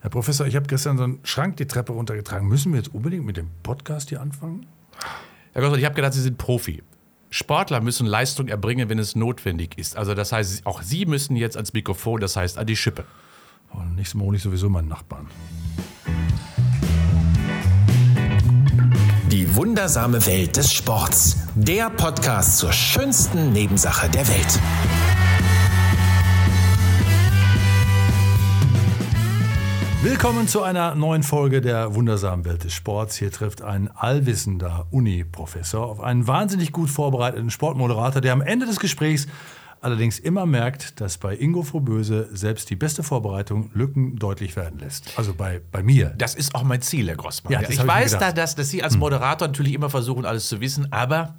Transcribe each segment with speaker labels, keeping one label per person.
Speaker 1: Herr Professor, ich habe gestern so einen Schrank die Treppe runtergetragen. Müssen wir jetzt unbedingt mit dem Podcast hier anfangen?
Speaker 2: Herr Goswald, ich habe gedacht, Sie sind Profi. Sportler müssen Leistung erbringen, wenn es notwendig ist. Also das heißt, auch Sie müssen jetzt ans Mikrofon, das heißt an die Schippe.
Speaker 1: Oh, nächstes Mal hole ich sowieso meinen Nachbarn.
Speaker 3: Die wundersame Welt des Sports. Der Podcast zur schönsten Nebensache der Welt.
Speaker 1: Willkommen zu einer neuen Folge der wundersamen Welt des Sports. Hier trifft ein allwissender Uni-Professor auf einen wahnsinnig gut vorbereiteten Sportmoderator, der am Ende des Gesprächs allerdings immer merkt, dass bei Ingo Froböse selbst die beste Vorbereitung Lücken deutlich werden lässt. Also bei, bei mir.
Speaker 2: Das ist auch mein Ziel, Herr Grossmann.
Speaker 1: Ja,
Speaker 2: ich weiß.
Speaker 1: Hm.
Speaker 2: da, dass, dass Sie als Moderator natürlich immer versuchen, alles zu wissen, aber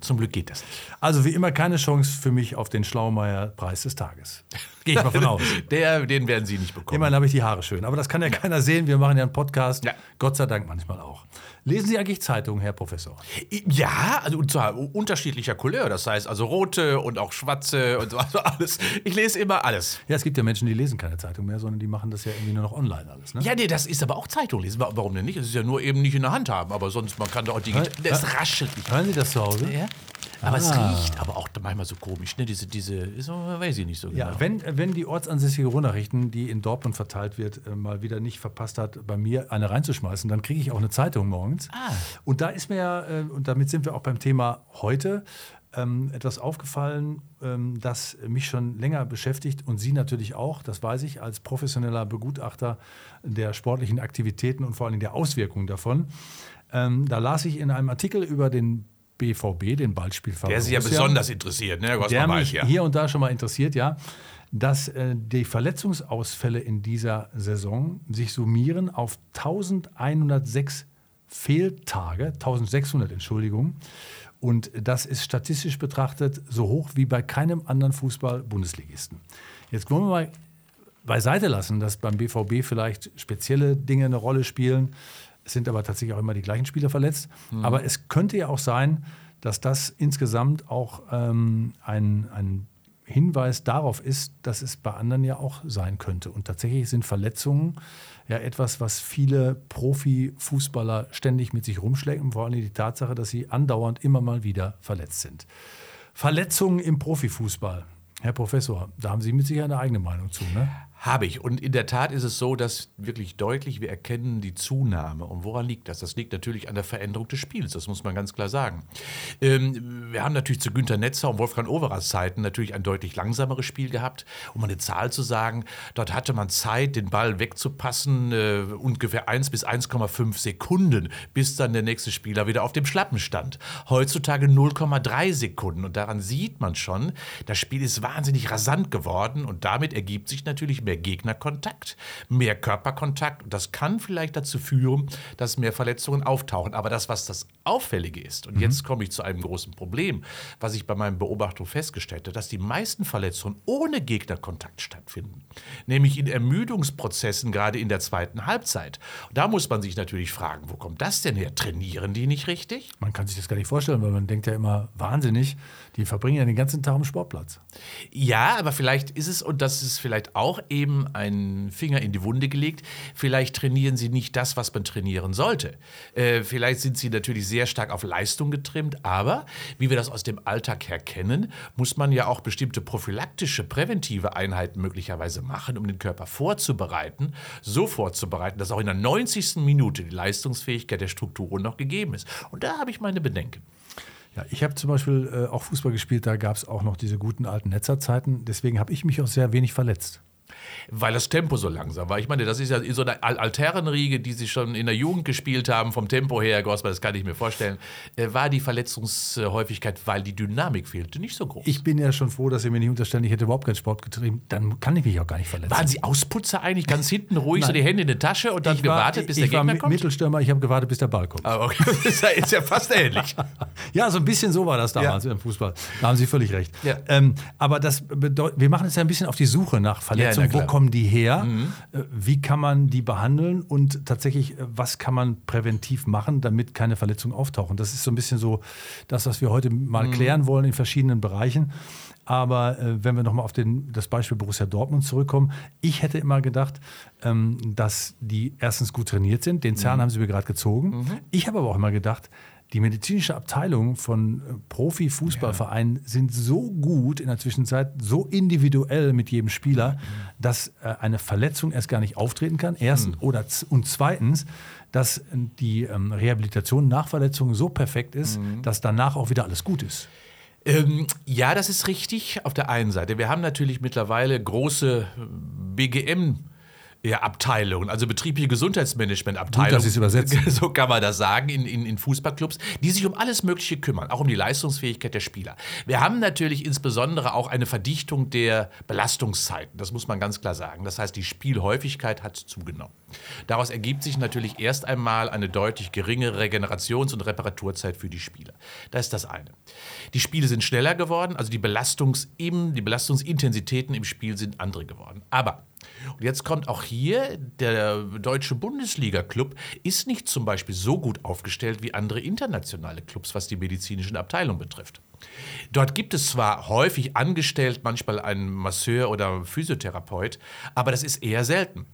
Speaker 2: zum Glück geht das.
Speaker 1: Also wie immer keine Chance für mich auf den Schlaumeier-Preis des Tages. Gehe ich mal von aus.
Speaker 2: Der, den werden Sie nicht bekommen.
Speaker 1: Immerhin habe ich die Haare schön. Aber das kann ja keiner sehen. Wir machen ja einen Podcast.
Speaker 2: Ja.
Speaker 1: Gott sei Dank manchmal auch. Lesen Sie eigentlich Zeitungen, Herr Professor?
Speaker 2: Ja, also und zwar unterschiedlicher Couleur. Das heißt also rote und auch schwarze und so also alles. Ich lese immer alles.
Speaker 1: Ja, es gibt ja Menschen, die lesen keine Zeitung mehr, sondern die machen das ja irgendwie nur noch online alles. Ne?
Speaker 2: Ja, nee, das ist aber auch Zeitung lesen. Wa- Warum denn nicht? Es ist ja nur eben nicht in der Hand haben, aber sonst, man kann da auch digital.
Speaker 1: Ja.
Speaker 2: Es raschelt nicht.
Speaker 1: Hören Sie das zu Hause?
Speaker 2: Ja? Aber es
Speaker 1: Ah.
Speaker 2: riecht aber auch manchmal so komisch, ne? Diese, diese, so, weiß ich nicht so genau.
Speaker 1: Ja, wenn, wenn die ortsansässige Ruhrnachrichten, die in Dortmund verteilt wird, äh, mal wieder nicht verpasst hat, bei mir eine reinzuschmeißen, dann kriege ich auch eine Zeitung morgens.
Speaker 2: Ah.
Speaker 1: Und da ist mir, ja, äh, und damit sind wir auch beim Thema heute, ähm, etwas aufgefallen, ähm, das mich schon länger beschäftigt und Sie natürlich auch, das weiß ich, als professioneller Begutachter der sportlichen Aktivitäten und vor allem der Auswirkungen davon. Ähm, da las ich in einem Artikel über den BVB, den Ballspielverein.
Speaker 2: der ist ja besonders interessiert, ne? Was
Speaker 1: der
Speaker 2: man weiß, ja.
Speaker 1: hier und da schon mal interessiert, ja, dass äh, die Verletzungsausfälle in dieser Saison sich summieren auf 1106 Fehltage, 1600 Entschuldigung. Und das ist statistisch betrachtet so hoch wie bei keinem anderen Fußball-Bundesligisten. Jetzt wollen wir mal beiseite lassen, dass beim BVB vielleicht spezielle Dinge eine Rolle spielen. Es sind aber tatsächlich auch immer die gleichen Spieler verletzt. Aber es könnte ja auch sein, dass das insgesamt auch ähm, ein, ein Hinweis darauf ist, dass es bei anderen ja auch sein könnte. Und tatsächlich sind Verletzungen ja etwas, was viele Profifußballer ständig mit sich rumschlägt. Und vor allem die Tatsache, dass sie andauernd immer mal wieder verletzt sind. Verletzungen im Profifußball. Herr Professor, da haben Sie mit Sicherheit eine eigene Meinung zu, ne?
Speaker 2: Habe ich. Und in der Tat ist es so, dass wirklich deutlich, wir erkennen die Zunahme. Und woran liegt das? Das liegt natürlich an der Veränderung des Spiels, das muss man ganz klar sagen. Ähm, wir haben natürlich zu Günter Netzer und Wolfgang Overers Zeiten natürlich ein deutlich langsameres Spiel gehabt. Um eine Zahl zu sagen, dort hatte man Zeit, den Ball wegzupassen, äh, ungefähr 1 bis 1,5 Sekunden, bis dann der nächste Spieler wieder auf dem Schlappen stand. Heutzutage 0,3 Sekunden. Und daran sieht man schon, das Spiel ist wahnsinnig rasant geworden und damit ergibt sich natürlich mehr Gegnerkontakt, mehr Körperkontakt das kann vielleicht dazu führen, dass mehr Verletzungen auftauchen. Aber das, was das Auffällige ist, und jetzt komme ich zu einem großen Problem, was ich bei meinen Beobachtungen festgestellt habe, dass die meisten Verletzungen ohne Gegnerkontakt stattfinden, nämlich in Ermüdungsprozessen, gerade in der zweiten Halbzeit. Und da muss man sich natürlich fragen, wo kommt das denn her? Trainieren die nicht richtig?
Speaker 1: Man kann sich das gar nicht vorstellen, weil man denkt ja immer wahnsinnig, die verbringen ja den ganzen Tag am Sportplatz.
Speaker 2: Ja, aber vielleicht ist es, und das ist vielleicht auch eben ein Finger in die Wunde gelegt, vielleicht trainieren sie nicht das, was man trainieren sollte. Äh, vielleicht sind sie natürlich sehr stark auf Leistung getrimmt, aber wie wir das aus dem Alltag her kennen, muss man ja auch bestimmte prophylaktische, präventive Einheiten möglicherweise machen, um den Körper vorzubereiten, so vorzubereiten, dass auch in der 90. Minute die Leistungsfähigkeit der Strukturen noch gegeben ist. Und da habe ich meine Bedenken.
Speaker 1: Ja, ich habe zum Beispiel äh, auch Fußball gespielt, da gab es auch noch diese guten alten Netzerzeiten. Deswegen habe ich mich auch sehr wenig verletzt.
Speaker 2: Weil das Tempo so langsam war. Ich meine, das ist ja so eine Al Altherrenriege, die sie schon in der Jugend gespielt haben, vom Tempo her, Gosper, das kann ich mir vorstellen, äh, war die Verletzungshäufigkeit, weil die Dynamik fehlte, nicht so groß.
Speaker 1: Ich bin ja schon froh, dass Sie mir nicht unterstellen, ich hätte überhaupt keinen Sport getrieben. Dann kann ich mich auch gar nicht verletzen.
Speaker 2: Waren Sie Ausputzer eigentlich, ganz hinten ruhig, so die Hände in die Tasche und dann
Speaker 1: ich war,
Speaker 2: gewartet, bis
Speaker 1: ich
Speaker 2: der
Speaker 1: war
Speaker 2: Gegner kommt?
Speaker 1: Mittelstürmer, ich habe gewartet, bis der Ball kommt.
Speaker 2: Ah, okay. Das ist ja- ja fast ähnlich.
Speaker 1: Ja, so ein bisschen so war das damals im Fußball. Da haben Sie völlig recht.
Speaker 2: Ja.
Speaker 1: Ähm, aber das bedeutet, wir machen es ja ein bisschen auf die Suche nach Verletzungen Verletzungen, wo kommen die her? Äh, Wie kann man die behandeln und tatsächlich, äh, was kann man präventiv machen, damit keine Verletzungen auftauchen? Das ist so ein bisschen so das, was wir heute mal klären wollen in verschiedenen Bereichen. Aber äh, wenn wir nochmal auf den, das Beispiel Borussia Dortmund zurückkommen, ich hätte immer gedacht, ähm, dass die erstens gut trainiert sind. Den Zahn haben sie mir gerade gezogen. Ich habe aber auch immer gedacht, die medizinische Abteilung von äh, Profi-Fußballvereinen sind so gut in der Zwischenzeit, so individuell mit jedem Spieler, dass äh, eine Verletzung erst gar nicht auftreten kann. Erstens oder z- und zweitens, dass äh, die ähm, Rehabilitation nach Verletzungen so perfekt ist, dass danach auch wieder alles gut ist.
Speaker 2: Ähm, ja, das ist richtig auf der einen Seite. Wir haben natürlich mittlerweile große BGM. Ja, Abteilungen, also betriebliche Gesundheitsmanagement-Abteilungen.
Speaker 1: Gut, dass übersetzen.
Speaker 2: So kann man das sagen in, in, in Fußballclubs, die sich um alles Mögliche kümmern, auch um die Leistungsfähigkeit der Spieler. Wir haben natürlich insbesondere auch eine Verdichtung der Belastungszeiten, das muss man ganz klar sagen. Das heißt, die Spielhäufigkeit hat zugenommen. Daraus ergibt sich natürlich erst einmal eine deutlich geringere Regenerations- und Reparaturzeit für die Spieler. Das ist das eine. Die Spiele sind schneller geworden, also die, Belastungs die Belastungsintensitäten im Spiel sind andere geworden. Aber und jetzt kommt auch hier, der deutsche Bundesliga-Club ist nicht zum Beispiel so gut aufgestellt wie andere internationale Clubs, was die medizinischen Abteilungen betrifft. Dort gibt es zwar häufig angestellt, manchmal einen Masseur oder Physiotherapeut, aber das ist eher selten.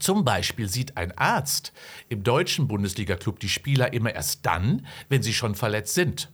Speaker 2: Zum Beispiel sieht ein Arzt im deutschen Bundesliga-Club die Spieler immer erst dann, wenn sie schon verletzt sind.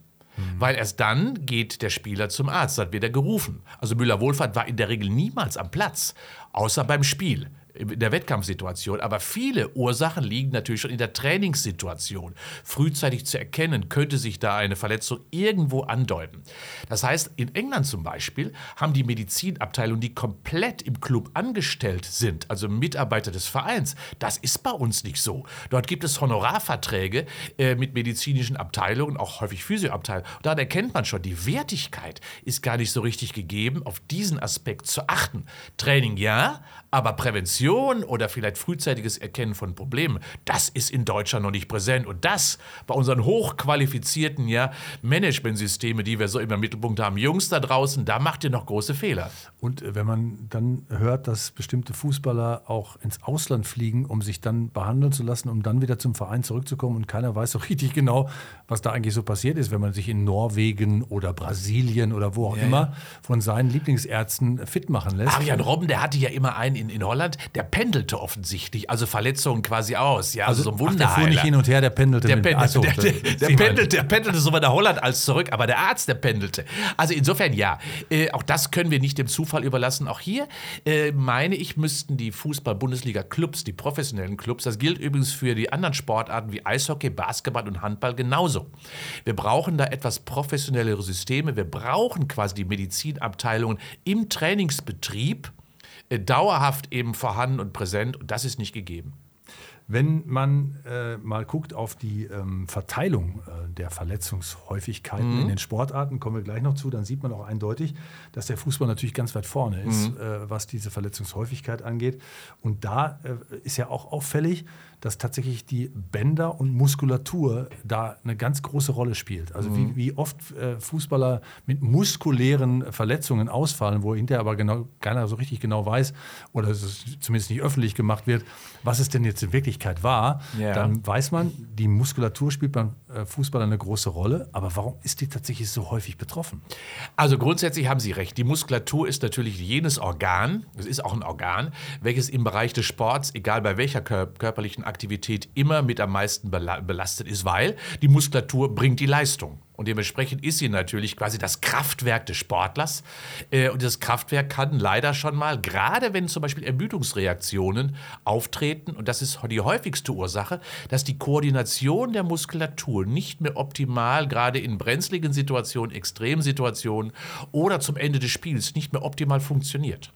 Speaker 2: Weil erst dann geht der Spieler zum Arzt, dann wird er gerufen. Also Müller-Wohlfahrt war in der Regel niemals am Platz, außer beim Spiel in der Wettkampfsituation. Aber viele Ursachen liegen natürlich schon in der Trainingssituation. Frühzeitig zu erkennen, könnte sich da eine Verletzung irgendwo andeuten. Das heißt, in England zum Beispiel haben die Medizinabteilungen, die komplett im Club angestellt sind, also Mitarbeiter des Vereins, das ist bei uns nicht so. Dort gibt es Honorarverträge äh, mit medizinischen Abteilungen, auch häufig Physioabteilungen. Daran erkennt man schon, die Wertigkeit ist gar nicht so richtig gegeben, auf diesen Aspekt zu achten. Training ja, aber Prävention oder vielleicht frühzeitiges Erkennen von Problemen, das ist in Deutschland noch nicht präsent. Und das bei unseren hochqualifizierten ja, Managementsystemen, die wir so immer im Mittelpunkt haben, Jungs da draußen, da macht ihr noch große Fehler.
Speaker 1: Und äh, wenn man dann hört, dass bestimmte Fußballer auch ins Ausland fliegen, um sich dann behandeln zu lassen, um dann wieder zum Verein zurückzukommen und keiner weiß so richtig genau, was da eigentlich so passiert ist, wenn man sich in Norwegen oder Brasilien oder wo auch
Speaker 2: Ja,
Speaker 1: immer
Speaker 2: ja.
Speaker 1: von seinen Lieblingsärzten fit machen lässt.
Speaker 2: Arjan Robben, der hatte ja immer einen in, in Holland, der pendelte offensichtlich, also Verletzungen quasi aus. Ja, also, so ein
Speaker 1: ach, der fuhr nicht hin und her, der pendelte.
Speaker 2: Der,
Speaker 1: mit- so,
Speaker 2: der, der, der, pendelte, der pendelte sowohl nach Holland als zurück, aber der Arzt, der pendelte. Also insofern ja, äh, auch das können wir nicht dem Zufall überlassen. Auch hier äh, meine ich, müssten die Fußball-Bundesliga-Clubs, die professionellen Clubs, das gilt übrigens für die anderen Sportarten wie Eishockey, Basketball und Handball genauso. Wir brauchen da etwas professionellere Systeme. Wir brauchen quasi die Medizinabteilungen im Trainingsbetrieb dauerhaft eben vorhanden und präsent und das ist nicht gegeben.
Speaker 1: Wenn man äh, mal guckt auf die ähm, Verteilung äh, der Verletzungshäufigkeiten
Speaker 2: Mhm.
Speaker 1: in den Sportarten, kommen wir gleich noch zu, dann sieht man auch eindeutig, dass der Fußball natürlich ganz weit vorne ist,
Speaker 2: Mhm.
Speaker 1: äh, was diese Verletzungshäufigkeit angeht. Und da äh, ist ja auch auffällig, dass tatsächlich die Bänder und Muskulatur da eine ganz große Rolle spielt. Also
Speaker 2: Mhm.
Speaker 1: wie, wie oft äh, Fußballer mit muskulären Verletzungen ausfallen, wo hinterher aber genau, keiner so richtig genau weiß oder es zumindest nicht öffentlich gemacht wird, was es denn jetzt in Wirklichkeit war,
Speaker 2: Ja.
Speaker 1: dann weiß man, die Muskulatur spielt beim äh, Fußball eine große Rolle. Aber warum ist die tatsächlich so häufig betroffen?
Speaker 2: Also grundsätzlich haben Sie recht. Die Muskulatur ist natürlich jenes Organ, es ist auch ein Organ, welches im Bereich des Sports, egal bei welcher kör körperlichen Aktivität, immer mit am meisten bela belastet ist, weil die Muskulatur bringt die Leistung. Und dementsprechend ist sie natürlich quasi das Kraftwerk des Sportlers. Äh, und das Kraftwerk kann leider schon mal, gerade wenn zum Beispiel Ermüdungsreaktionen auftreten, und das ist die häufigste Ursache, dass die Koordination der Muskulatur nicht mehr optimal, gerade in brenzligen Situationen, Extremsituationen oder zum Ende des Spiels nicht mehr optimal funktioniert.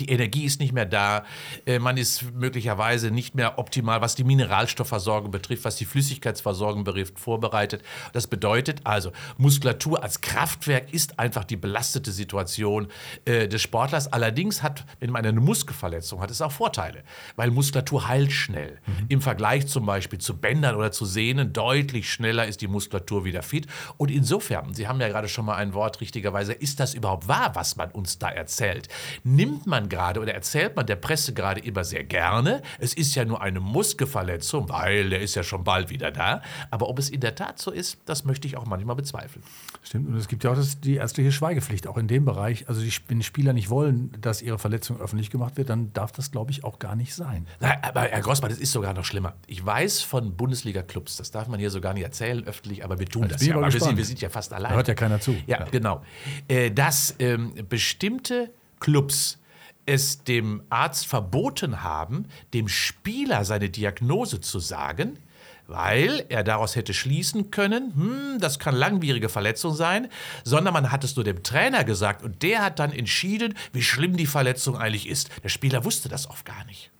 Speaker 2: Die Energie ist nicht mehr da. Äh, Man ist möglicherweise nicht mehr optimal, was die Mineralstoffversorgung betrifft, was die Flüssigkeitsversorgung betrifft, vorbereitet. Das bedeutet also, Muskulatur als Kraftwerk ist einfach die belastete Situation äh, des Sportlers. Allerdings hat, wenn man eine Muskelverletzung hat, es auch Vorteile, weil Muskulatur heilt schnell. Im Vergleich zum Beispiel zu Bändern oder zu Sehnen deutlich schneller ist die Muskulatur wieder fit. Und insofern, Sie haben ja gerade schon mal ein Wort richtigerweise, ist das überhaupt wahr, was man uns da erzählt? Nimmt man man gerade oder erzählt man der Presse gerade immer sehr gerne, es ist ja nur eine Muskelverletzung, weil der ist ja schon bald wieder da. Aber ob es in der Tat so ist, das möchte ich auch manchmal bezweifeln.
Speaker 1: Stimmt, und es gibt ja auch das, die ärztliche Schweigepflicht, auch in dem Bereich. Also die, wenn Spieler nicht wollen, dass ihre Verletzung öffentlich gemacht wird, dann darf das, glaube ich, auch gar nicht sein.
Speaker 2: Na, aber Herr Grossmann, das ist sogar noch schlimmer. Ich weiß von Bundesliga-Clubs, das darf man hier so gar nicht erzählen öffentlich, aber wir tun
Speaker 1: Jetzt
Speaker 2: das ja. wir, sind, wir sind ja fast allein.
Speaker 1: Da hört ja keiner zu.
Speaker 2: Ja, genau. Äh, dass ähm, bestimmte Clubs es dem Arzt verboten haben, dem Spieler seine Diagnose zu sagen, weil er daraus hätte schließen können, hm, das kann langwierige Verletzung sein, sondern man hat es nur dem Trainer gesagt und der hat dann entschieden, wie schlimm die Verletzung eigentlich ist. Der Spieler wusste das oft gar nicht.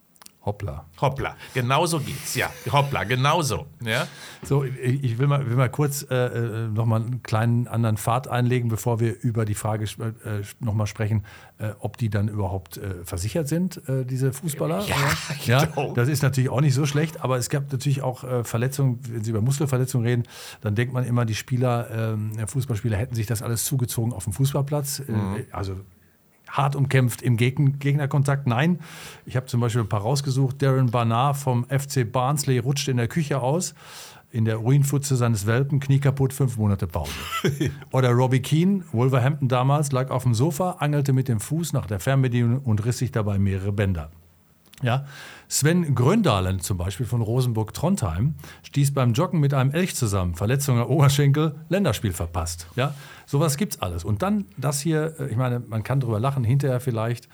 Speaker 1: Hoppla.
Speaker 2: Hoppla, genauso geht's, ja. Hoppla, genauso. Ja?
Speaker 1: So, ich will mal, will mal kurz äh, äh, nochmal einen kleinen anderen Pfad einlegen, bevor wir über die Frage äh, nochmal sprechen, äh, ob die dann überhaupt äh, versichert sind, äh, diese Fußballer.
Speaker 2: Ja,
Speaker 1: ja,
Speaker 2: genau.
Speaker 1: das ist natürlich auch nicht so schlecht, aber es gab natürlich auch äh, Verletzungen, wenn Sie über Muskelverletzungen reden, dann denkt man immer, die Spieler, ähm, Fußballspieler hätten sich das alles zugezogen auf dem Fußballplatz. Äh, also hart umkämpft im Geg Gegnerkontakt. Nein, ich habe zum Beispiel ein paar rausgesucht. Darren Barnard vom FC Barnsley rutscht in der Küche aus. In der Urinpfütze seines Welpen, Knie kaputt, fünf Monate Pause. Oder Robbie Keane, Wolverhampton damals, lag auf dem Sofa, angelte mit dem Fuß nach der Fernbedienung und riss sich dabei mehrere Bänder. Ja. Sven Gröndalen zum Beispiel von Rosenburg-Trondheim stieß beim Joggen mit einem Elch zusammen. Verletzung am Oberschenkel, Länderspiel verpasst. Ja. Sowas gibt's alles. Und dann das hier, äh, ich meine, man kann drüber lachen, hinterher vielleicht.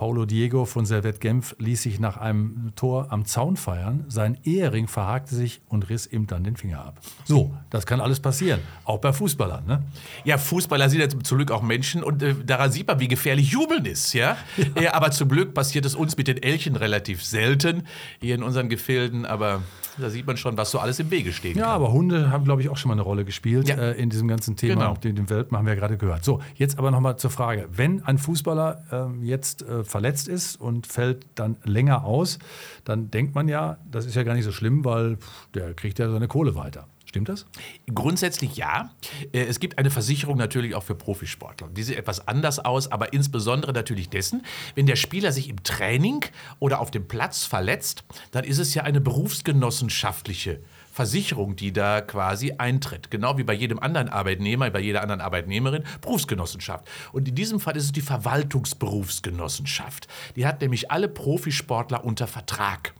Speaker 1: Paulo Diego von Servette Genf ließ sich nach einem Tor am Zaun feiern. Sein Ehering verhakte sich und riss ihm dann den Finger ab. So, das kann alles passieren. Auch bei Fußballern. Ne?
Speaker 2: Ja, Fußballer sind ja zum Glück auch Menschen und äh, daran sieht man, wie gefährlich Jubeln ist. Ja? Äh, aber zum Glück passiert es uns mit den Elchen relativ selten hier in unseren Gefilden. Aber da sieht man schon, was so alles im Wege steht.
Speaker 1: Ja, aber Hunde haben, glaube ich, auch schon mal eine Rolle gespielt
Speaker 2: Ja.
Speaker 1: äh, in diesem ganzen Thema.
Speaker 2: Genau.
Speaker 1: Auch Den, den Welpen haben wir ja gerade gehört. So, jetzt aber nochmal zur Frage. Wenn ein Fußballer ähm, jetzt äh, verletzt ist und fällt dann länger aus, dann denkt man ja, das ist ja gar nicht so schlimm, weil pff, der kriegt ja seine Kohle weiter. Stimmt das?
Speaker 2: Grundsätzlich ja. Äh, Es gibt eine Versicherung natürlich auch für Profisportler. Die sieht etwas anders aus, aber insbesondere natürlich dessen, wenn der Spieler sich im Training oder auf dem Platz verletzt, dann ist es ja eine berufsgenossenschaftliche Versicherung, die da quasi eintritt. Genau wie bei jedem anderen Arbeitnehmer, bei jeder anderen Arbeitnehmerin, Berufsgenossenschaft. Und in diesem Fall ist es die Verwaltungsberufsgenossenschaft. Die hat nämlich alle Profisportler unter Vertrag.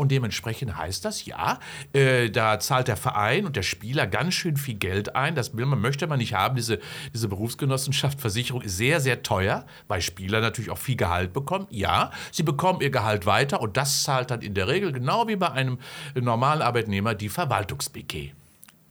Speaker 2: Und dementsprechend heißt das, ja, äh, da zahlt der Verein und der Spieler ganz schön viel Geld ein. Das will man, möchte man nicht haben. Diese, diese Berufsgenossenschaft, Versicherung ist sehr, sehr teuer, weil Spieler natürlich auch viel Gehalt bekommen. Ja, sie bekommen ihr Gehalt weiter und das zahlt dann in der Regel, genau wie bei einem normalen Arbeitnehmer, die Verwaltungs-BG.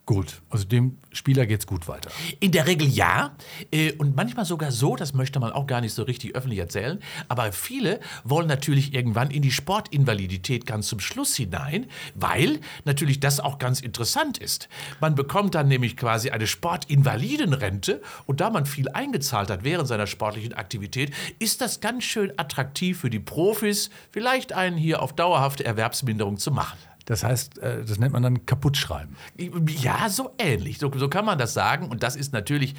Speaker 1: Gut. Also dem Spieler geht es gut weiter.
Speaker 2: In der Regel ja. Äh, Und manchmal sogar so, das möchte man auch gar nicht so richtig öffentlich erzählen. Aber viele wollen natürlich irgendwann in die Sportinvalidität ganz zum Schluss hinein, weil natürlich das auch ganz interessant ist. Man bekommt dann nämlich quasi eine Sportinvalidenrente und da man viel eingezahlt hat während seiner sportlichen Aktivität, ist das ganz schön attraktiv für die Profis, vielleicht einen hier auf dauerhafte Erwerbsminderung zu machen.
Speaker 1: Das heißt, äh, das nennt man dann kaputtschreiben.
Speaker 2: Ja, so ähnlich. So, so kann man das sagen. Und das ist natürlich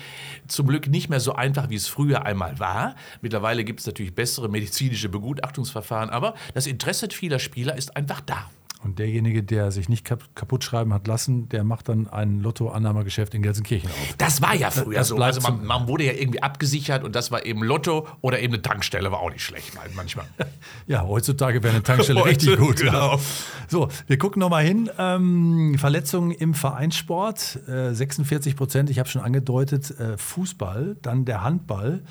Speaker 2: zum Glück nicht mehr so einfach, wie es früher einmal war. Mittlerweile gibt es natürlich bessere medizinische Begutachtungsverfahren, aber das Interesse vieler Spieler ist einfach da.
Speaker 1: Und derjenige, der sich nicht kap kaputt schreiben hat lassen, der macht dann ein Lottoannahmegeschäft in Gelsenkirchen auf.
Speaker 2: Das war ja früher
Speaker 1: Das
Speaker 2: so. Also man, man wurde ja irgendwie abgesichert und das war eben Lotto oder eben eine Tankstelle, war auch nicht schlecht mal- manchmal.
Speaker 1: Ja, heutzutage wäre eine Tankstelle richtig gut.
Speaker 2: genau.
Speaker 1: Ja. So, wir gucken nochmal hin. Ähm, Verletzungen im Vereinssport, äh, 46 Prozent, ich habe schon angedeutet, äh, Fußball, dann der Handball.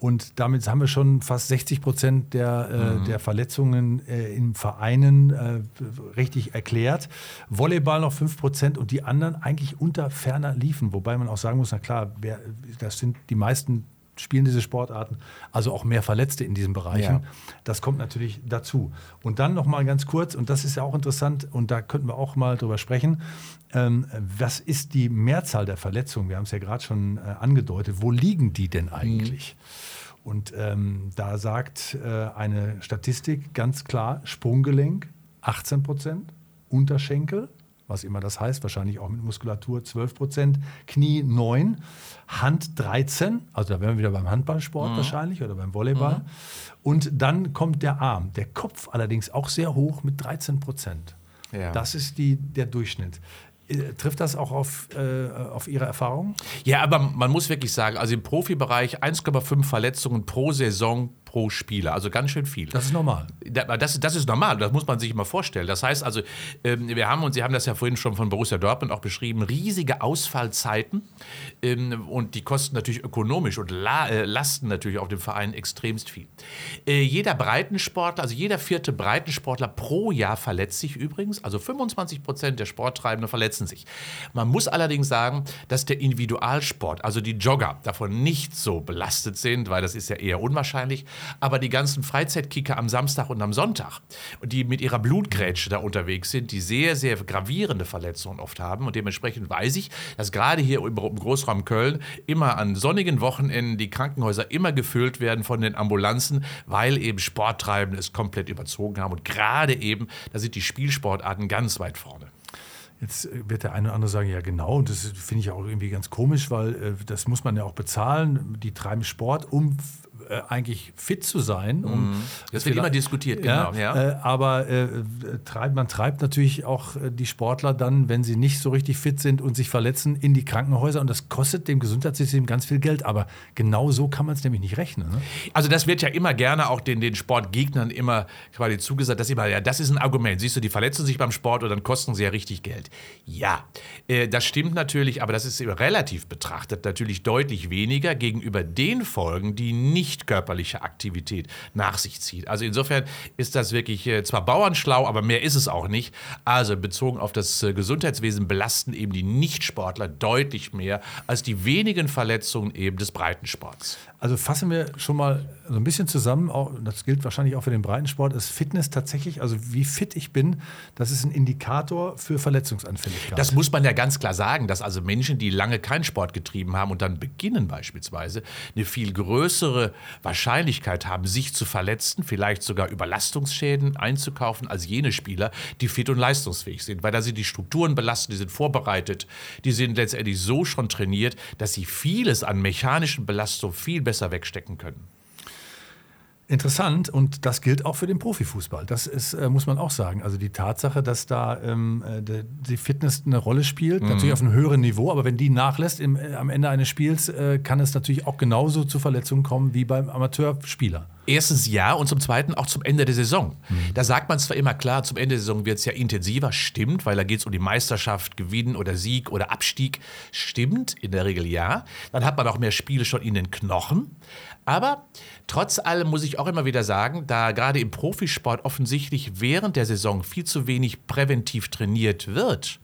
Speaker 1: Und damit haben wir schon fast 60 Prozent der, äh, der Verletzungen äh, in Vereinen äh, richtig erklärt. Volleyball noch 5 Prozent und die anderen eigentlich unter ferner liefen. Wobei man auch sagen muss, na klar, wer, das sind die meisten spielen diese Sportarten, also auch mehr Verletzte in diesen Bereichen.
Speaker 2: Ja.
Speaker 1: Das kommt natürlich dazu. Und dann noch mal ganz kurz, und das ist ja auch interessant, und da könnten wir auch mal drüber sprechen, ähm, was ist die Mehrzahl der Verletzungen? Wir haben es ja gerade schon äh, angedeutet. Wo liegen die denn eigentlich? Und ähm, da sagt äh, eine Statistik ganz klar, Sprunggelenk 18 Prozent, Unterschenkel was immer das heißt, wahrscheinlich auch mit Muskulatur 12 Prozent, Knie 9, Hand 13, also da wären wir wieder beim Handballsport wahrscheinlich oder beim Volleyball. Und dann kommt der Arm, der Kopf allerdings auch sehr hoch mit 13 Prozent.
Speaker 2: Ja.
Speaker 1: Das ist die, der Durchschnitt. Äh, Trifft das auch auf, äh, auf Ihre Erfahrung?
Speaker 2: Ja, aber man muss wirklich sagen, also im Profibereich 1,5 Verletzungen pro Saison pro Spieler. Also ganz schön viel.
Speaker 1: Das ist normal.
Speaker 2: Da- Das, das ist normal, das muss man sich immer vorstellen. Das heißt also, ähm, wir haben, und Sie haben das ja vorhin schon von Borussia Dortmund auch beschrieben, riesige Ausfallzeiten. Ähm, Und die kosten natürlich ökonomisch und äh, lasten natürlich auf dem Verein extremst viel. Äh, Jeder Breitensportler, also jeder vierte Breitensportler pro Jahr verletzt sich übrigens. Also 25 Prozent der Sporttreibenden verletzen sich. Man muss allerdings sagen, dass der Individualsport, also die Jogger, davon nicht so belastet sind, weil das ist ja eher unwahrscheinlich. Aber die ganzen Freizeitkicker am Samstag und am Sonntag, die mit ihrer Blutgrätsche da unterwegs sind, die sehr, sehr gravierende Verletzungen oft haben. Und dementsprechend weiß ich, dass gerade hier im Großraum Köln immer an sonnigen Wochenenden die Krankenhäuser immer gefüllt werden von den Ambulanzen, weil eben Sporttreibende es komplett überzogen haben. Und gerade eben, da sind die Spielsportarten ganz weit vorne.
Speaker 1: Jetzt wird der eine oder andere sagen, ja genau, und das finde ich auch irgendwie ganz komisch, weil äh, das muss man ja auch bezahlen. Die treiben Sport, um äh, eigentlich fit zu sein. Um
Speaker 2: Mhm. Das wird immer diskutiert,
Speaker 1: ja,
Speaker 2: genau, ja.
Speaker 1: Äh, aber äh, treibt, man treibt natürlich auch äh, die Sportler dann, wenn sie nicht so richtig fit sind und sich verletzen, in die Krankenhäuser. Und das kostet dem Gesundheitssystem ganz viel Geld. Aber genau so kann man es nämlich nicht rechnen. Ne?
Speaker 2: Also das wird ja immer gerne auch den, den Sportgegnern immer quasi zugesagt, dass sie mal, ja, das ist ein Argument. Siehst du, die verletzen sich beim Sport und dann kosten sie ja richtig Geld. Ja, äh, das stimmt natürlich, aber das ist relativ betrachtet natürlich deutlich weniger gegenüber den Folgen, die nicht körperliche Aktivität nach sich zieht. Also insofern ist das wirklich äh, zwar bauernschlau, aber mehr ist es auch nicht. Also bezogen auf das äh, Gesundheitswesen belasten eben die Nichtsportler deutlich mehr als die wenigen Verletzungen eben des Breitensports.
Speaker 1: Also fassen wir schon mal so ein bisschen zusammen, auch, das gilt wahrscheinlich auch für den Breitensport, ist Fitness tatsächlich, also wie fit ich bin, das ist ein Indikator für Verletzungsanfälligkeit.
Speaker 2: Das muss man ja ganz klar sagen, dass also Menschen, die lange keinen Sport getrieben haben und dann beginnen beispielsweise, eine viel größere Wahrscheinlichkeit haben, sich zu verletzen, vielleicht sogar Überlastungsschäden einzukaufen, als jene Spieler, die fit und leistungsfähig sind. Weil da sind die Strukturen belastet, die sind vorbereitet, die sind letztendlich so schon trainiert, dass sie vieles an mechanischen Belastungen viel besser wegstecken können.
Speaker 1: Interessant und das gilt auch für den Profifußball. Das ist, äh, muss man auch sagen. Also die Tatsache, dass da ähm, äh, de- die Fitness eine Rolle spielt, natürlich auf einem höheren Niveau, aber wenn die nachlässt im, äh, am Ende eines Spiels, äh, kann es natürlich auch genauso zu Verletzungen kommen wie beim Amateurspieler.
Speaker 2: Erstens ja und zum Zweiten auch zum Ende der Saison. Da sagt man zwar immer klar, zum Ende der Saison wird es ja intensiver, stimmt, weil da geht es um die Meisterschaft, Gewinn oder Sieg oder Abstieg, stimmt, in der Regel ja. Dann hat man auch mehr Spiele schon in den Knochen. Aber trotz allem muss ich auch immer wieder sagen, da gerade im Profisport offensichtlich während der Saison viel zu wenig präventiv trainiert wird,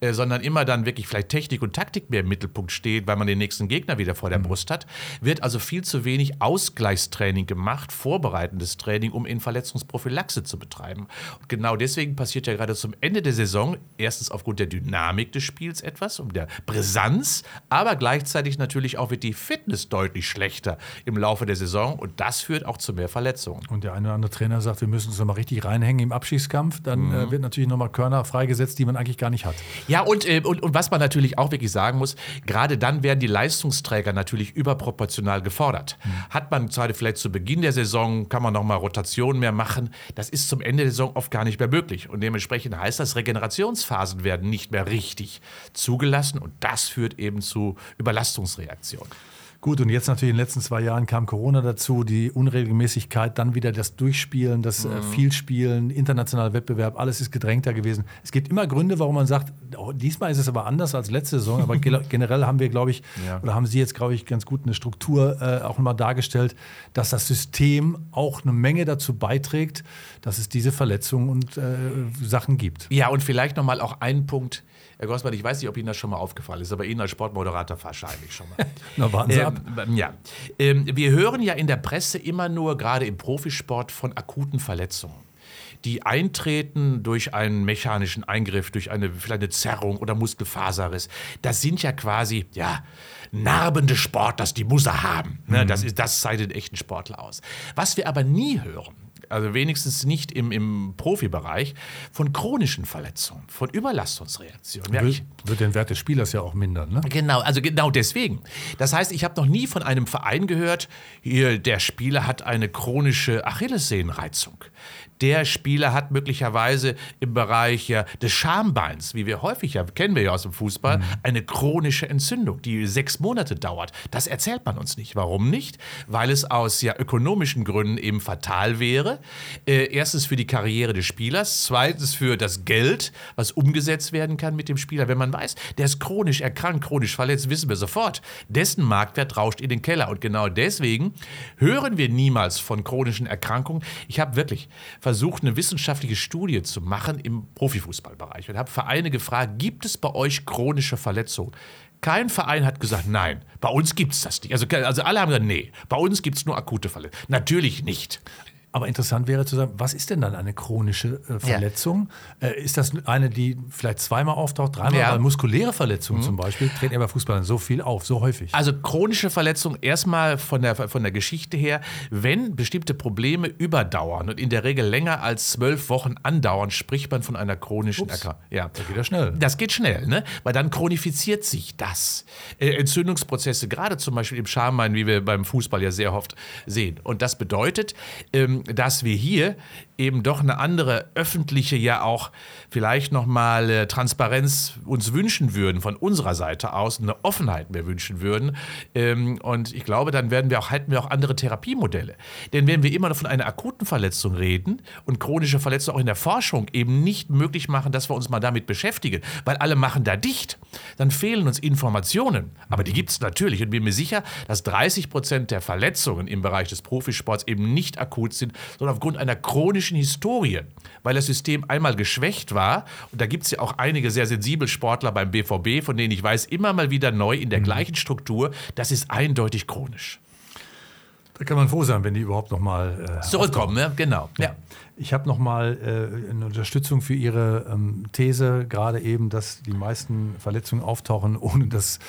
Speaker 2: äh, sondern immer dann wirklich vielleicht Technik und Taktik mehr im Mittelpunkt steht, weil man den nächsten Gegner wieder vor der Brust hat, wird also viel zu wenig Ausgleichstraining gemacht, vorbereitendes Training, um in Verletzungsprophylaxe zu betreiben. Und genau deswegen passiert ja gerade zum Ende der Saison erstens aufgrund der Dynamik des Spiels etwas, um der Brisanz, aber gleichzeitig natürlich auch wird die Fitness deutlich schlechter im Laufe der Saison und das führt auch zu mehr Verletzungen.
Speaker 1: Und der eine oder andere Trainer sagt, wir müssen uns noch mal richtig reinhängen im Abschießkampf, dann äh, wird natürlich noch mal Körner freigesetzt, die man eigentlich gar nicht hat.
Speaker 2: Ja, und, äh, und, und was man natürlich auch wirklich sagen muss, gerade dann werden die Leistungsträger natürlich überproportional gefordert. Hat man zwar vielleicht zu Beginn der Saison, kann man nochmal Rotationen mehr machen, das ist zum Ende der Saison oft gar nicht mehr möglich. Und dementsprechend heißt das, Regenerationsphasen werden nicht mehr richtig zugelassen und das führt eben zu Überlastungsreaktionen.
Speaker 1: Gut, und jetzt natürlich in den letzten zwei Jahren kam Corona dazu, die Unregelmäßigkeit, dann wieder das Durchspielen, das äh, Vielspielen, internationaler Wettbewerb, alles ist gedrängter gewesen. Es gibt immer Gründe, warum man sagt, oh, diesmal ist es aber anders als letzte Saison, aber generell haben wir, glaube ich,
Speaker 2: Ja.
Speaker 1: oder haben Sie jetzt, glaube ich, ganz gut eine Struktur äh, auch nochmal dargestellt, dass das System auch eine Menge dazu beiträgt, dass es diese Verletzungen und äh, Sachen gibt.
Speaker 2: Ja, und vielleicht nochmal auch ein Punkt. Herr Grossmann, ich weiß nicht, ob Ihnen das schon mal aufgefallen ist, aber Ihnen als Sportmoderator wahrscheinlich schon mal.
Speaker 1: Na, warten Sie ab.
Speaker 2: Ähm, ja. Ähm, wir hören ja in der Presse immer nur, gerade im Profisport, von akuten Verletzungen. Die eintreten durch einen mechanischen Eingriff, durch eine, vielleicht eine Zerrung oder Muskelfaserriss. Das sind ja quasi, ja, narbende Sportlers, die muss er haben. Ne? Das, ist, das zeichnet echten Sportler aus. Was wir aber nie hören, also wenigstens nicht im, im Profibereich, von chronischen Verletzungen, von Überlastungsreaktionen.
Speaker 1: Wird, wird den Wert des Spielers ja auch mindern, ne?
Speaker 2: Genau, also genau deswegen. Das heißt, ich habe noch nie von einem Verein gehört, der Spieler hat eine chronische Achillessehnenreizung. Der Spieler hat möglicherweise im Bereich ja, des Schambeins, wie wir häufig ja kennen wir ja aus dem Fußball, eine chronische Entzündung, die sechs Monate dauert. Das erzählt man uns nicht. Warum nicht? Weil es aus ja ökonomischen Gründen eben fatal wäre. Äh, erstens für die Karriere des Spielers, zweitens für das Geld, was umgesetzt werden kann mit dem Spieler. Wenn man weiß, der ist chronisch erkrankt, chronisch verletzt, wissen wir sofort, dessen Marktwert rauscht in den Keller. Und genau deswegen hören wir niemals von chronischen Erkrankungen. Ich habe wirklich versucht, eine wissenschaftliche Studie zu machen im Profifußballbereich und habe Vereine gefragt, gibt es bei euch chronische Verletzungen? Kein Verein hat gesagt, nein, bei uns gibt es das nicht. Also, also alle haben gesagt, nee, bei uns gibt es nur akute Verletzungen. Natürlich nicht.
Speaker 1: Aber interessant wäre zu sagen, was ist denn dann eine chronische äh, Verletzung? Äh, ist das eine, die vielleicht zweimal auftaucht, dreimal?
Speaker 2: Ja.
Speaker 1: Weil muskuläre Verletzungen zum Beispiel treten ja bei Fußballern so viel auf, so häufig.
Speaker 2: Also chronische Verletzung erstmal von der, von der Geschichte her, wenn bestimmte Probleme überdauern und in der Regel länger als zwölf Wochen andauern, spricht man von einer chronischen Erkrankung. Ja.
Speaker 1: Da geht das schnell.
Speaker 2: Das geht schnell, ne? weil dann chronifiziert sich das. Äh, Entzündungsprozesse, gerade zum Beispiel im Schambein, wie wir beim Fußball ja sehr oft sehen. Und das bedeutet, ähm, dass wir hier eben doch eine andere öffentliche, ja auch vielleicht nochmal äh, Transparenz uns wünschen würden, von unserer Seite aus, eine Offenheit mehr wünschen würden. Ähm, und ich glaube, dann werden wir auch, halten wir auch andere Therapiemodelle. Denn wenn wir immer noch von einer akuten Verletzung reden und chronische Verletzungen auch in der Forschung eben nicht möglich machen, dass wir uns mal damit beschäftigen, weil alle machen da dicht, dann fehlen uns Informationen. Aber die gibt es natürlich und bin mir sicher, dass 30 Prozent der Verletzungen im Bereich des Profisports eben nicht akut sind, sondern aufgrund einer chronischen Historie, weil das System einmal geschwächt war. Und da gibt es ja auch einige sehr sensible Sportler beim BVB, von denen ich weiß, immer mal wieder neu in der gleichen Struktur. Das ist eindeutig chronisch.
Speaker 1: Da kann man froh sein, wenn die überhaupt noch mal äh,
Speaker 2: Zurückkommen, ne? genau. Ja.
Speaker 1: Ich habe noch mal äh, eine Unterstützung für Ihre ähm, These, gerade eben, dass die meisten Verletzungen auftauchen, ohne dass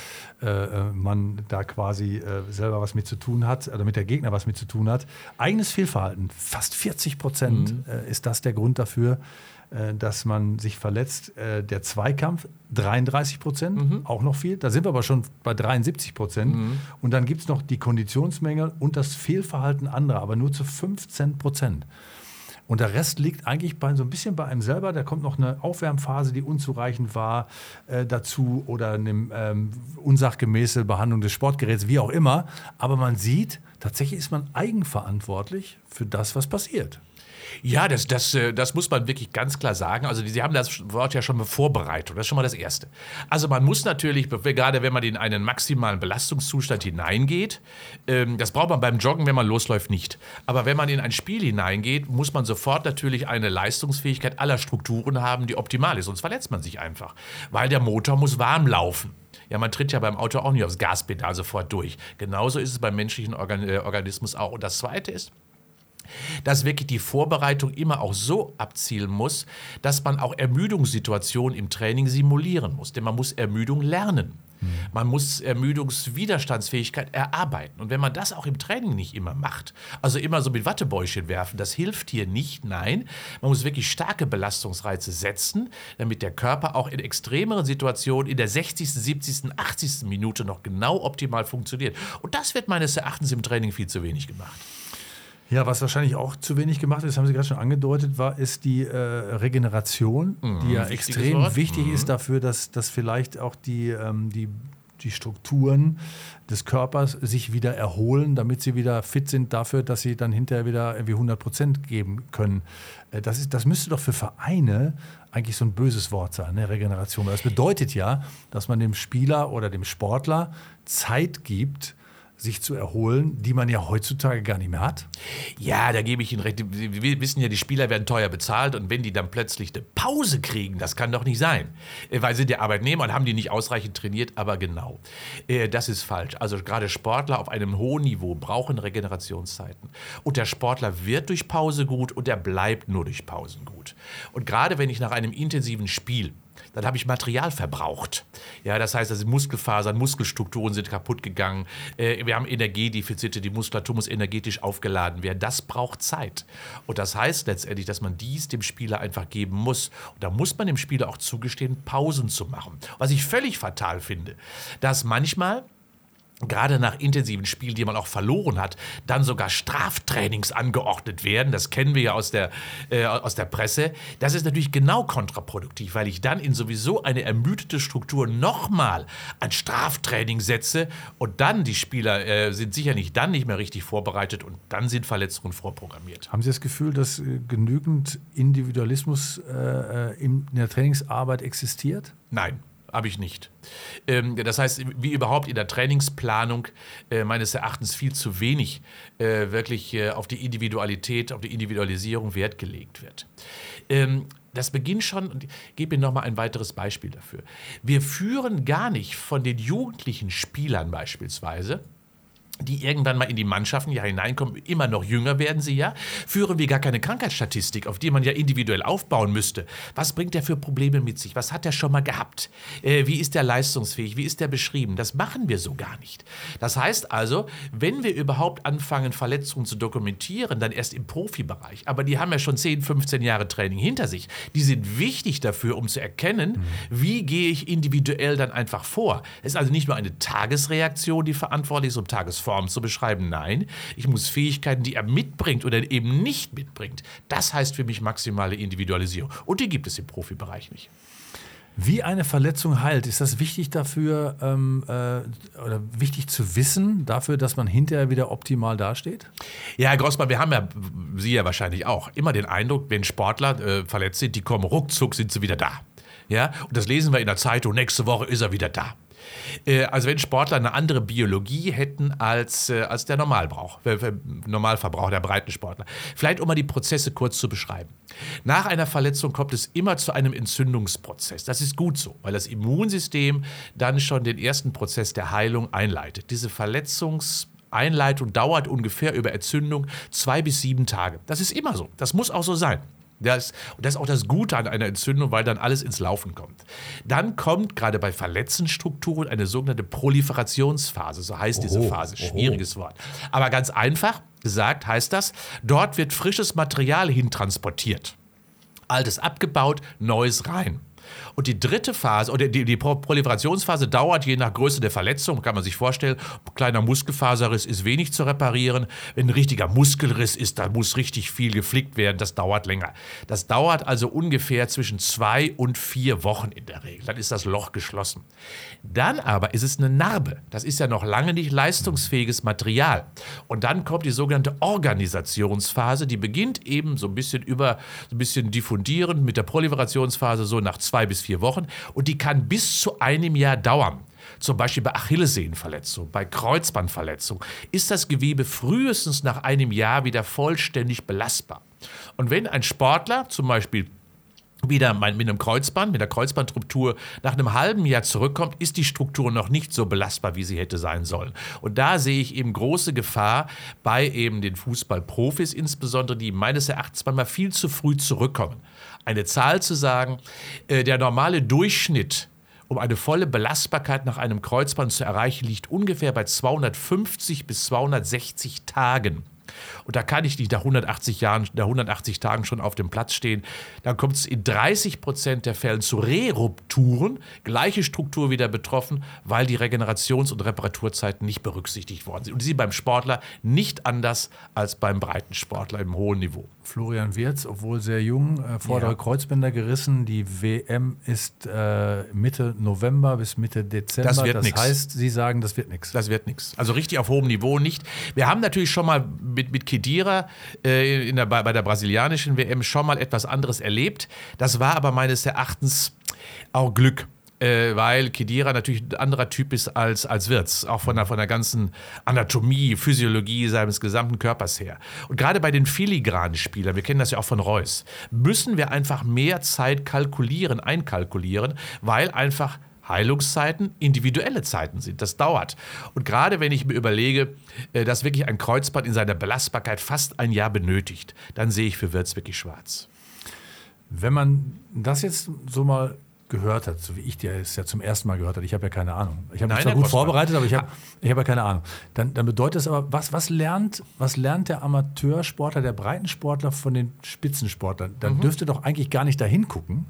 Speaker 1: äh, äh, man da quasi äh, selber was mit zu tun hat, oder mit der Gegner was mit zu tun hat. Eigenes Fehlverhalten, fast 40 Prozent äh, ist das der Grund dafür, äh, dass man sich verletzt. Äh, der Zweikampf 33 Prozent, auch noch viel. Da sind wir aber schon bei 73 Prozent. Und dann gibt es noch die Konditionsmängel und das Fehlverhalten anderer, aber nur zu 15 Prozent. Und der Rest liegt eigentlich bei, so ein bisschen bei einem selber. Da kommt noch eine Aufwärmphase, die unzureichend war, äh, dazu oder eine ähm, unsachgemäße Behandlung des Sportgeräts, wie auch immer. Aber man sieht, tatsächlich ist man eigenverantwortlich für das, was passiert.
Speaker 2: Ja, das, das, äh, das muss man wirklich ganz klar sagen. Also, Sie haben das Wort ja schon mal Vorbereitung. Das ist schon mal das Erste. Also, man muss natürlich, gerade wenn man in einen maximalen Belastungszustand hineingeht, ähm, das braucht man beim Joggen, wenn man losläuft, nicht. Aber wenn man in ein Spiel hineingeht, muss man sofort natürlich eine Leistungsfähigkeit aller Strukturen haben, die optimal ist. Sonst verletzt man sich einfach. Weil der Motor muss warm laufen. Ja, man tritt ja beim Auto auch nicht aufs Gaspedal sofort durch. Genauso ist es beim menschlichen äh, Organismus auch. Und das Zweite ist, dass wirklich die Vorbereitung immer auch so abzielen muss, dass man auch Ermüdungssituationen im Training simulieren muss. Denn man muss Ermüdung lernen. Man muss Ermüdungswiderstandsfähigkeit erarbeiten. Und wenn man das auch im Training nicht immer macht, also immer so mit Wattebäuschen werfen, das hilft hier nicht. Nein, man muss wirklich starke Belastungsreize setzen, damit der Körper auch in extremeren Situationen in der 60., 70., 80. Minute noch genau optimal funktioniert. Und das wird meines Erachtens im Training viel zu wenig gemacht.
Speaker 1: Ja, was wahrscheinlich auch zu wenig gemacht ist, haben Sie gerade schon angedeutet, war, ist die äh, Regeneration, die ja extrem
Speaker 2: Wort.
Speaker 1: wichtig ist dafür, dass, dass vielleicht auch die, ähm, die, die Strukturen des Körpers sich wieder erholen, damit sie wieder fit sind dafür, dass sie dann hinterher wieder irgendwie 100 Prozent geben können. Äh, das, ist, das müsste doch für Vereine eigentlich so ein böses Wort sein, ne? Regeneration. Das bedeutet ja, dass man dem Spieler oder dem Sportler Zeit gibt, sich zu erholen, die man ja heutzutage gar nicht mehr hat.
Speaker 2: Ja, da gebe ich Ihnen recht. Wir wissen ja, die Spieler werden teuer bezahlt und wenn die dann plötzlich eine Pause kriegen, das kann doch nicht sein. Äh, Weil sind ja Arbeitnehmer und haben die nicht ausreichend trainiert, aber genau. Äh, Das ist falsch. Also gerade Sportler auf einem hohen Niveau brauchen Regenerationszeiten. Und der Sportler wird durch Pause gut und er bleibt nur durch Pausen gut. Und gerade wenn ich nach einem intensiven Spiel dann habe ich Material verbraucht. Ja, das heißt, also Muskelfasern, Muskelstrukturen sind kaputt gegangen. Äh, wir haben Energiedefizite, die Muskulatur muss energetisch aufgeladen werden. Das braucht Zeit. Und das heißt letztendlich, dass man dies dem Spieler einfach geben muss. Und da muss man dem Spieler auch zugestehen, Pausen zu machen. Was ich völlig fatal finde, dass manchmal gerade nach intensiven Spielen, die man auch verloren hat, dann sogar Straftrainings angeordnet werden. Das kennen wir ja aus der, äh, aus der Presse. Das ist natürlich genau kontraproduktiv, weil ich dann in sowieso eine ermüdete Struktur nochmal ein Straftraining setze und dann die Spieler äh, sind sicher nicht dann nicht mehr richtig vorbereitet und dann sind Verletzungen vorprogrammiert.
Speaker 1: Haben Sie das Gefühl, dass äh, genügend Individualismus äh, äh, in der Trainingsarbeit existiert?
Speaker 2: Nein. Habe ich nicht. Ähm, das heißt, wie überhaupt in der Trainingsplanung äh, meines Erachtens viel zu wenig äh, wirklich äh, auf die Individualität, auf die Individualisierung Wert gelegt wird. Ähm, das beginnt schon, und ich gebe Ihnen nochmal ein weiteres Beispiel dafür. Wir führen gar nicht von den jugendlichen Spielern beispielsweise, die irgendwann mal in die Mannschaften ja hineinkommen, immer noch jünger werden sie ja, führen wir gar keine Krankheitsstatistik, auf die man ja individuell aufbauen müsste. Was bringt er für Probleme mit sich? Was hat er schon mal gehabt? Äh, wie ist er leistungsfähig? Wie ist er beschrieben? Das machen wir so gar nicht. Das heißt also, wenn wir überhaupt anfangen, Verletzungen zu dokumentieren, dann erst im Profibereich. Aber die haben ja schon 10, 15 Jahre Training hinter sich. Die sind wichtig dafür, um zu erkennen, mhm. wie gehe ich individuell dann einfach vor. Es ist also nicht nur eine Tagesreaktion, die verantwortlich ist, um Tagesform Form zu beschreiben. Nein, ich muss Fähigkeiten, die er mitbringt oder eben nicht mitbringt. Das heißt für mich maximale Individualisierung. Und die gibt es im Profibereich nicht.
Speaker 1: Wie eine Verletzung heilt, ist das wichtig dafür ähm, äh, oder wichtig zu wissen, dafür, dass man hinterher wieder optimal dasteht?
Speaker 2: Ja, Herr Grossmann, wir haben ja, Sie ja wahrscheinlich auch, immer den Eindruck, wenn Sportler äh, verletzt sind, die kommen ruckzuck, sind sie wieder da. Ja, und das lesen wir in der Zeitung, nächste Woche ist er wieder da. Äh, also wenn Sportler eine andere Biologie hätten als, äh, als der Normalbrauch, Normalverbrauch, der Breitensportler. Vielleicht um mal die Prozesse kurz zu beschreiben. Nach einer Verletzung kommt es immer zu einem Entzündungsprozess. Das ist gut so, weil das Immunsystem dann schon den ersten Prozess der Heilung einleitet. Diese Verletzungseinleitung dauert ungefähr über Entzündung zwei bis sieben Tage. Das ist immer so. Das muss auch so sein. Das, und das ist auch das Gute an einer Entzündung, weil dann alles ins Laufen kommt. Dann kommt gerade bei verletzten Strukturen eine sogenannte Proliferationsphase, so heißt oho, diese Phase. Schwieriges oho. Wort. Aber ganz einfach gesagt heißt das, dort wird frisches Material hintransportiert. Altes abgebaut, Neues rein. Und die dritte Phase, oder die, die Proliferationsphase dauert je nach Größe der Verletzung, kann man sich vorstellen, kleiner Muskelfaserriss ist wenig zu reparieren. Wenn ein richtiger Muskelriss ist, da muss richtig viel geflickt werden, das dauert länger. Das dauert also ungefähr zwischen zwei und vier Wochen in der Regel. Dann ist das Loch geschlossen. Dann aber ist es eine Narbe. Das ist ja noch lange nicht leistungsfähiges Material. Und dann kommt die sogenannte Organisationsphase, die beginnt eben so ein bisschen über, so ein bisschen diffundierend mit der Proliferationsphase so nach zwei bis vier Wochen und die kann bis zu einem Jahr dauern. Zum Beispiel bei Achillessehnenverletzung, bei Kreuzbandverletzung ist das Gewebe frühestens nach einem Jahr wieder vollständig belastbar. Und wenn ein Sportler zum Beispiel wieder mit einem Kreuzband, mit der Kreuzbandruptur nach einem halben Jahr zurückkommt, ist die Struktur noch nicht so belastbar, wie sie hätte sein sollen. Und da sehe ich eben große Gefahr bei eben den Fußballprofis insbesondere, die meines Erachtens manchmal viel zu früh zurückkommen. Eine Zahl zu sagen, äh, der normale Durchschnitt um eine volle Belastbarkeit nach einem Kreuzband zu erreichen, liegt ungefähr bei 250 bis 260 Tagen. Und da kann ich nicht nach 180 Jahren, nach 180 Tagen schon auf dem Platz stehen. Dann kommt es in 30 Prozent der Fällen zu Rerupturen, gleiche Struktur wieder betroffen, weil die Regenerations- und Reparaturzeiten nicht berücksichtigt worden sind. Und die sind beim Sportler nicht anders als beim Breitensportler im hohen Niveau.
Speaker 1: Florian Wirz, obwohl sehr jung, äh, vordere ja. Kreuzbänder gerissen. Die WM ist äh, Mitte November bis Mitte Dezember.
Speaker 2: Das wird nichts.
Speaker 1: Das heißt, Sie sagen, das wird nichts.
Speaker 2: Das wird nichts. Also richtig auf hohem Niveau nicht. Wir haben natürlich schon mal mit, mit Kedira äh, in der, bei der brasilianischen WM schon mal etwas anderes erlebt. Das war aber meines Erachtens auch Glück äh, weil Kedira natürlich ein anderer Typ ist als, als Wirtz, auch von der, von der ganzen Anatomie, Physiologie seines gesamten Körpers her. Und gerade bei den filigranen Spielern, wir kennen das ja auch von Reus, müssen wir einfach mehr Zeit kalkulieren, einkalkulieren, weil einfach Heilungszeiten individuelle Zeiten sind. Das dauert. Und gerade wenn ich mir überlege, äh, dass wirklich ein Kreuzband in seiner Belastbarkeit fast ein Jahr benötigt, dann sehe ich für Wirtz wirklich schwarz.
Speaker 1: Wenn man das jetzt so mal gehört hat, so wie ich der es ja zum ersten Mal gehört hat, ich habe ja keine Ahnung. Ich habe mich zwar gut
Speaker 2: Grossmann.
Speaker 1: vorbereitet, aber ich habe ich hab ja keine Ahnung. Dann, dann bedeutet das aber, was, was, lernt, was lernt der Amateursportler, der Breitensportler von den Spitzensportlern? Dann
Speaker 2: Mhm.
Speaker 1: dürfte doch eigentlich gar nicht dahin gucken,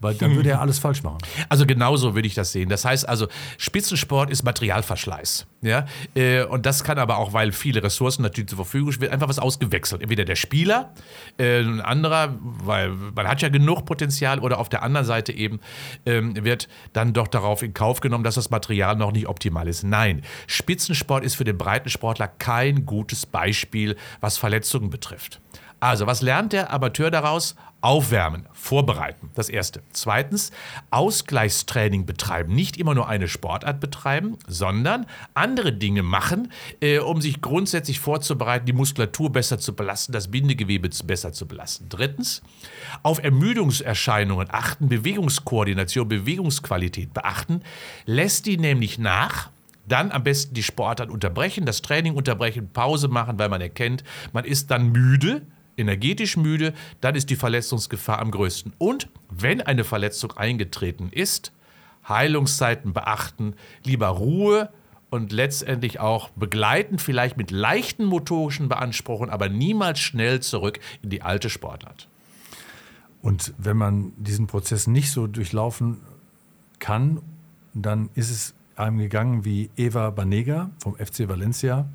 Speaker 1: weil dann würde er alles falsch machen.
Speaker 2: Also genauso würde ich das sehen. Das heißt also, Spitzensport ist Materialverschleiß. Ja? Äh, Und das kann aber auch, weil viele Ressourcen natürlich zur Verfügung stehen, einfach was ausgewechselt. Entweder der Spieler, äh, ein anderer, weil man hat ja genug Potenzial, oder auf der anderen Seite eben ähm, wird dann doch darauf in Kauf genommen, dass das Material noch nicht optimal ist. Nein, Spitzensport ist für den Breitensportler kein gutes Beispiel, was Verletzungen betrifft. Also, was lernt der Amateur daraus? Aufwärmen, vorbereiten, das Erste. Zweitens, Ausgleichstraining betreiben. Nicht immer nur eine Sportart betreiben, sondern andere Dinge machen, äh, um sich grundsätzlich vorzubereiten, die Muskulatur besser zu belasten, das Bindegewebe besser zu belasten. Drittens, auf Ermüdungserscheinungen achten, Bewegungskoordination, Bewegungsqualität beachten. Lässt die nämlich nach, dann am besten die Sportart unterbrechen, das Training unterbrechen, Pause machen, weil man erkennt, man ist dann müde, energetisch müde, dann ist die Verletzungsgefahr am größten. Und wenn eine Verletzung eingetreten ist, Heilungszeiten beachten, lieber Ruhe und letztendlich auch begleiten, vielleicht mit leichten motorischen Beanspruchungen, aber niemals schnell zurück in die alte Sportart.
Speaker 1: Und wenn man diesen Prozess nicht so durchlaufen kann, dann ist es einem gegangen wie Eva Banega vom FC Valencia.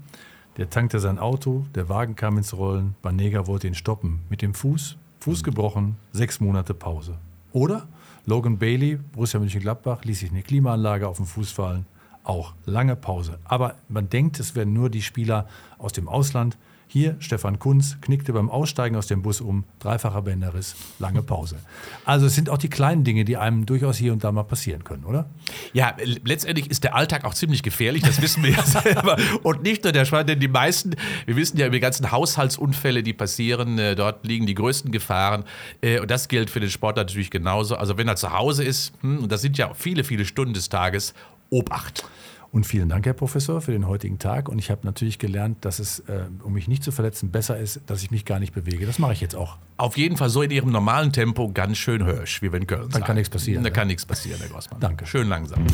Speaker 1: Der tankte sein Auto, der Wagen kam ins Rollen, Banega wollte ihn stoppen. Mit dem Fuß, Fuß gebrochen, sechs Monate Pause. Oder Logan Bailey, Borussia Mönchengladbach, ließ sich eine Klimaanlage auf den Fuß fallen, auch lange Pause. Aber man denkt, es wären nur die Spieler aus dem Ausland. Hier, Stefan Kunz knickte beim Aussteigen aus dem Bus um, dreifacher Bänderriss, lange Pause. Also es sind auch die kleinen Dinge, die einem durchaus hier und da mal passieren können, oder?
Speaker 2: Ja, letztendlich ist der Alltag auch ziemlich gefährlich, das wissen wir ja selber. Und nicht nur der Schwein, denn die meisten, wir wissen ja über die ganzen Haushaltsunfälle, die passieren, äh, dort liegen die größten Gefahren. Äh, und das gilt für den Sport natürlich genauso. Also wenn er zu Hause ist, hm, und das sind ja viele, viele Stunden des Tages, Obacht.
Speaker 1: Und vielen Dank, Herr Professor, für den heutigen Tag. Und ich habe natürlich gelernt, dass es, äh, um mich nicht zu verletzen, besser ist, dass ich mich gar nicht bewege. Das mache ich jetzt auch.
Speaker 2: Auf jeden Fall so in ihrem normalen Tempo ganz schön hörsch, wie wir in Köln
Speaker 1: Dann kann nichts passieren,
Speaker 2: Da
Speaker 1: ne?
Speaker 2: kann nichts passieren, Herr Grossmann.
Speaker 1: Danke.
Speaker 2: Schön langsam.